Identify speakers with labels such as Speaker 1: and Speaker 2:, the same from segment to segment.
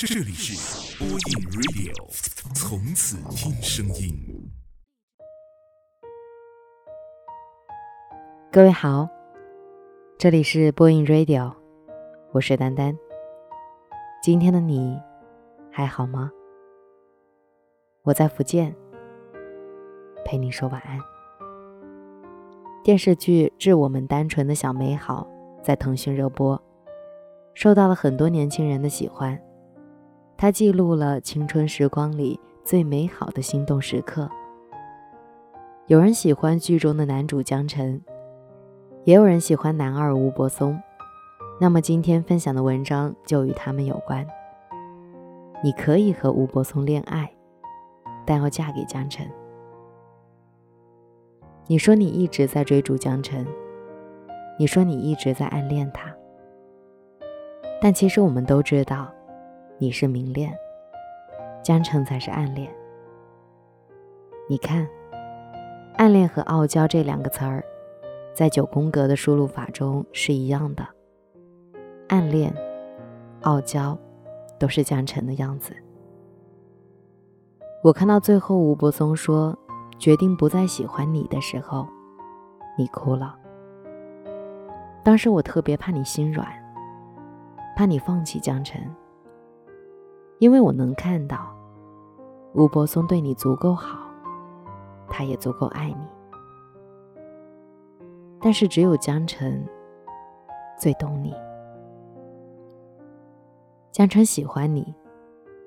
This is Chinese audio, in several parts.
Speaker 1: 这里是播音 Radio，从此听声音。
Speaker 2: 各位好，这里是播音 Radio，我是丹丹。今天的你还好吗？我在福建，陪你说晚安。电视剧《致我们单纯的小美好》在腾讯热播。受到了很多年轻人的喜欢，它记录了青春时光里最美好的心动时刻。有人喜欢剧中的男主江辰，也有人喜欢男二吴柏松。那么今天分享的文章就与他们有关。你可以和吴柏松恋爱，但要嫁给江辰。你说你一直在追逐江辰，你说你一直在暗恋他。但其实我们都知道，你是明恋，江澄才是暗恋。你看，暗恋和傲娇这两个词儿，在九宫格的输入法中是一样的。暗恋、傲娇，都是江澄的样子。我看到最后吴柏松说决定不再喜欢你的时候，你哭了。当时我特别怕你心软。怕你放弃江辰，因为我能看到吴柏松对你足够好，他也足够爱你。但是只有江辰最懂你。江辰喜欢你，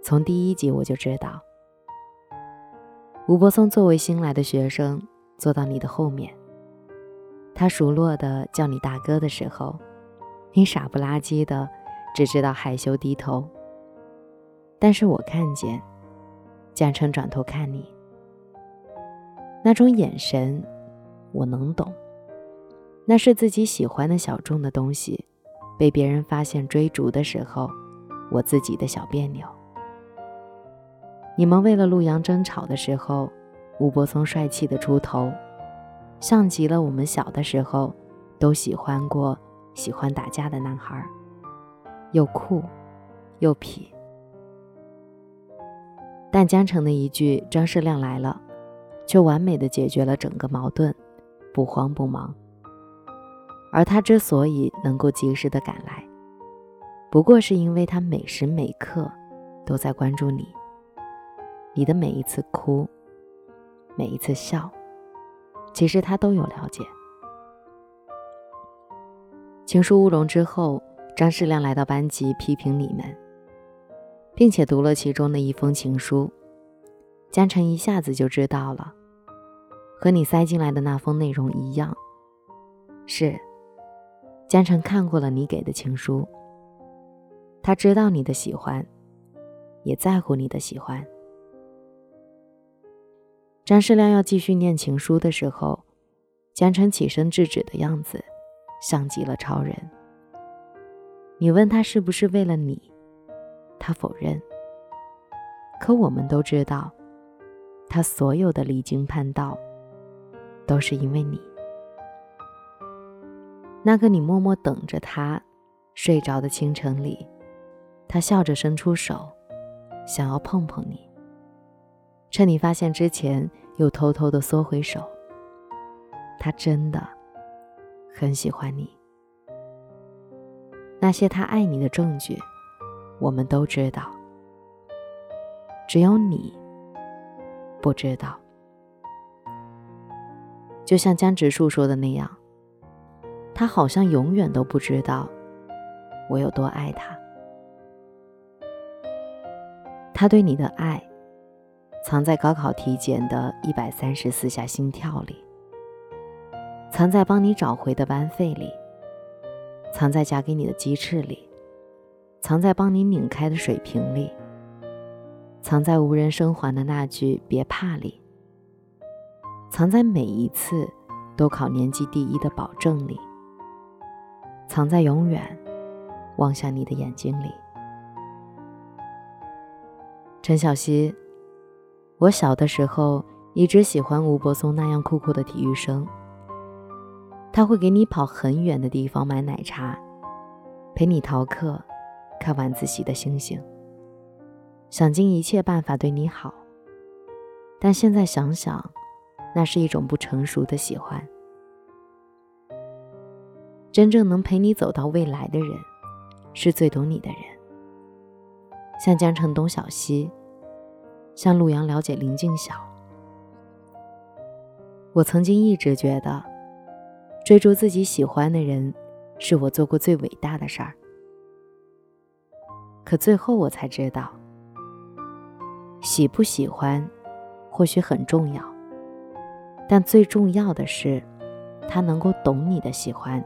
Speaker 2: 从第一集我就知道。吴柏松作为新来的学生，坐到你的后面，他熟络的叫你大哥的时候，你傻不拉几的。只知道害羞低头，但是我看见江澄转头看你，那种眼神，我能懂。那是自己喜欢的小众的东西，被别人发现追逐的时候，我自己的小别扭。你们为了陆阳争吵的时候，吴柏松帅气的出头，像极了我们小的时候都喜欢过喜欢打架的男孩。又酷，又痞，但江澄的一句“张世亮来了”，却完美的解决了整个矛盾，不慌不忙。而他之所以能够及时的赶来，不过是因为他每时每刻都在关注你，你的每一次哭，每一次笑，其实他都有了解。情书乌龙之后。张世亮来到班级批评你们，并且读了其中的一封情书。江澄一下子就知道了，和你塞进来的那封内容一样。是，江澄看过了你给的情书，他知道你的喜欢，也在乎你的喜欢。张世亮要继续念情书的时候，江澄起身制止的样子，像极了超人。你问他是不是为了你，他否认。可我们都知道，他所有的离经叛道，都是因为你。那个你默默等着他睡着的清晨里，他笑着伸出手，想要碰碰你。趁你发现之前，又偷偷的缩回手。他真的很喜欢你。那些他爱你的证据，我们都知道，只有你不知道。就像江直树说的那样，他好像永远都不知道我有多爱他。他对你的爱，藏在高考体检的一百三十四下心跳里，藏在帮你找回的班费里。藏在夹给你的鸡翅里，藏在帮你拧开的水瓶里，藏在无人生还的那句“别怕”里，藏在每一次都考年级第一的保证里，藏在永远望向你的眼睛里。陈小希，我小的时候一直喜欢吴柏松那样酷酷的体育生。他会给你跑很远的地方买奶茶，陪你逃课，看晚自习的星星。想尽一切办法对你好。但现在想想，那是一种不成熟的喜欢。真正能陪你走到未来的人，是最懂你的人。像江城懂小溪，像陆阳了解林静晓。我曾经一直觉得，追逐自己喜欢的人，是我做过最伟大的事儿。可最后我才知道，喜不喜欢。或许很重要，但最重要的是，他能够懂你的喜欢，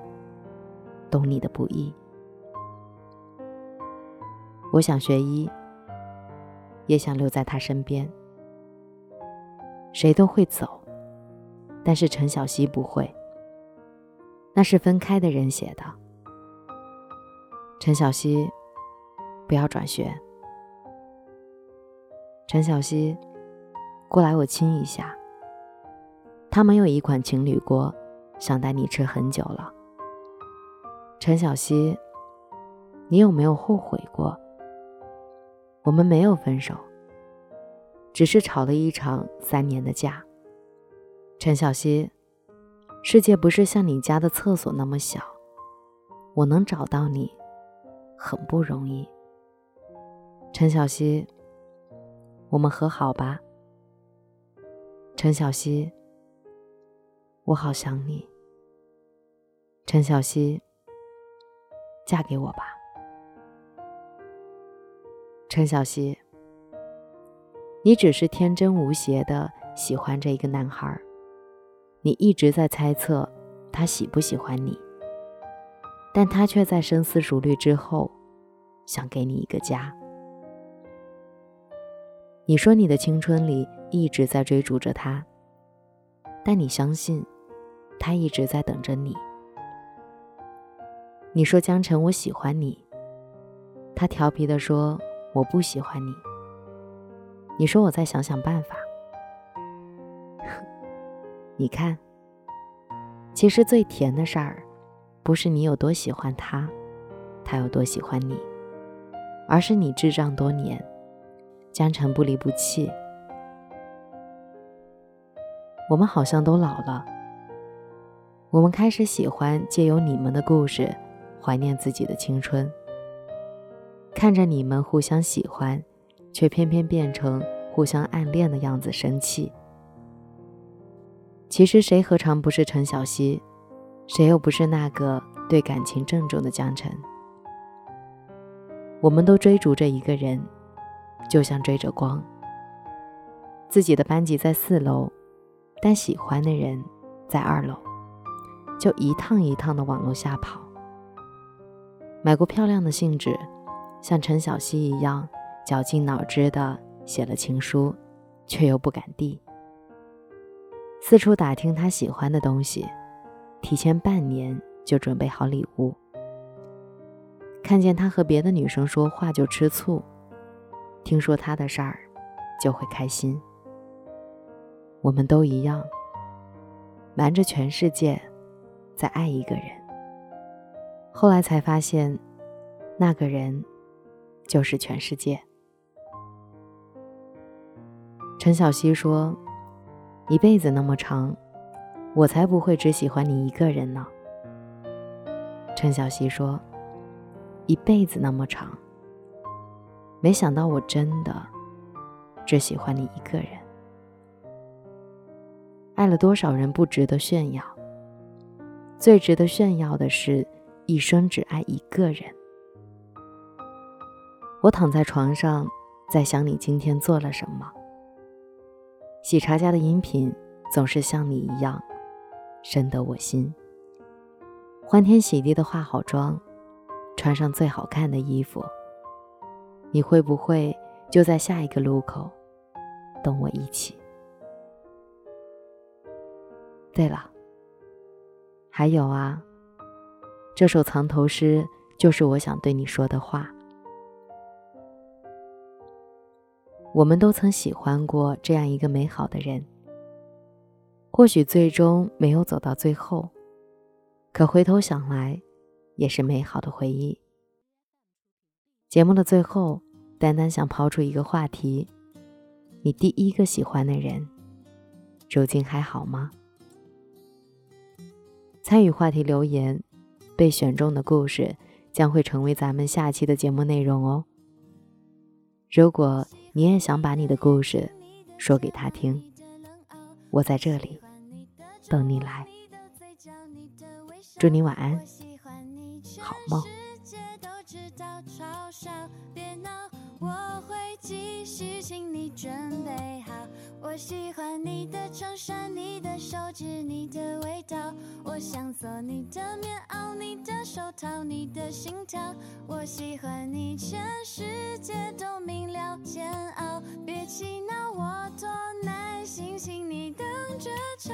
Speaker 2: 懂你的不易。我想学医，也想留在他身边。谁都会走，但是陈小希不会。那是分开的人写的。陈小希，不要转学。陈小希。过来，我亲一下。他们有一款情侣锅，想带你吃很久了。陈小希，你有没有后悔过？我们没有分手，只是吵了一场三年的架。陈小希，世界不是像你家的厕所那么小，我能找到你，很不容易。陈小希，我们和好吧。陈小希，我好想你。陈小希，嫁给我吧。陈小希，你只是天真无邪的喜欢着一个男孩，你一直在猜测他喜不喜欢你，但他却在深思熟虑之后，想给你一个家。你说你的青春里一直在追逐着他，但你相信，他一直在等着你。你说江晨，我喜欢你，他调皮的说我不喜欢你。你说我再想想办法。你看，其实最甜的事儿，不是你有多喜欢他，他有多喜欢你，而是你智障多年。江城不离不弃，我们好像都老了。我们开始喜欢借由你们的故事，怀念自己的青春。看着你们互相喜欢，却偏偏变成互相暗恋的样子，生气。其实谁何尝不是陈小希？谁又不是那个对感情郑重的江城？我们都追逐着一个人。就像追着光，自己的班级在四楼，但喜欢的人在二楼，就一趟一趟的往楼下跑。买过漂亮的信纸，像陈小希一样绞尽脑汁的写了情书，却又不敢递。四处打听他喜欢的东西，提前半年就准备好礼物。看见他和别的女生说话就吃醋。听说他的事儿，就会开心。我们都一样，瞒着全世界，在爱一个人。后来才发现，那个人就是全世界。陈小希说：“一辈子那么长，我才不会只喜欢你一个人呢。”陈小希说：“一辈子那么长。”没想到我真的只喜欢你一个人，爱了多少人不值得炫耀，最值得炫耀的是一生只爱一个人。我躺在床上，在想你今天做了什么。喜茶家的饮品总是像你一样深得我心，欢天喜地的化好妆，穿上最好看的衣服。你会不会就在下一个路口，等我一起？对了，还有啊，这首藏头诗就是我想对你说的话。我们都曾喜欢过这样一个美好的人，或许最终没有走到最后，可回头想来，也是美好的回忆。节目的最后。
Speaker 3: 单单想抛出一个话题：你第一个喜欢的人，如今还好吗？参与话题留言，被选中的故事将会成为咱们下期的节目内容哦。如果你也想把你的故事说给他听，我在这里等你来。祝你晚安，好梦。我会继续，请你准备好。我喜欢你的衬衫，你的手指，你的味道。我想做你的棉袄，你的手套，你的心跳。我喜欢你，全世界都明了煎熬。别气恼，我多耐心，请你等着瞧。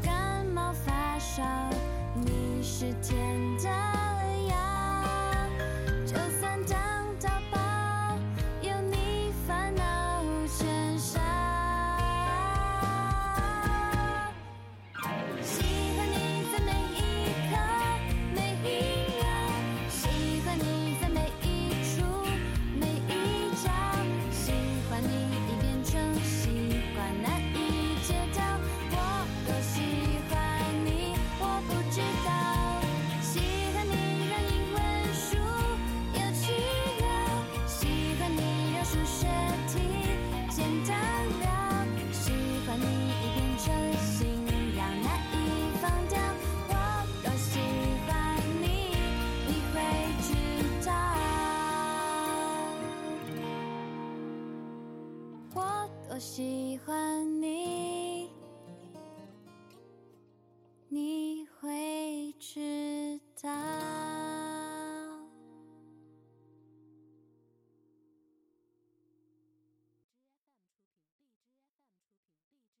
Speaker 3: 感冒发烧，你是天。喜欢。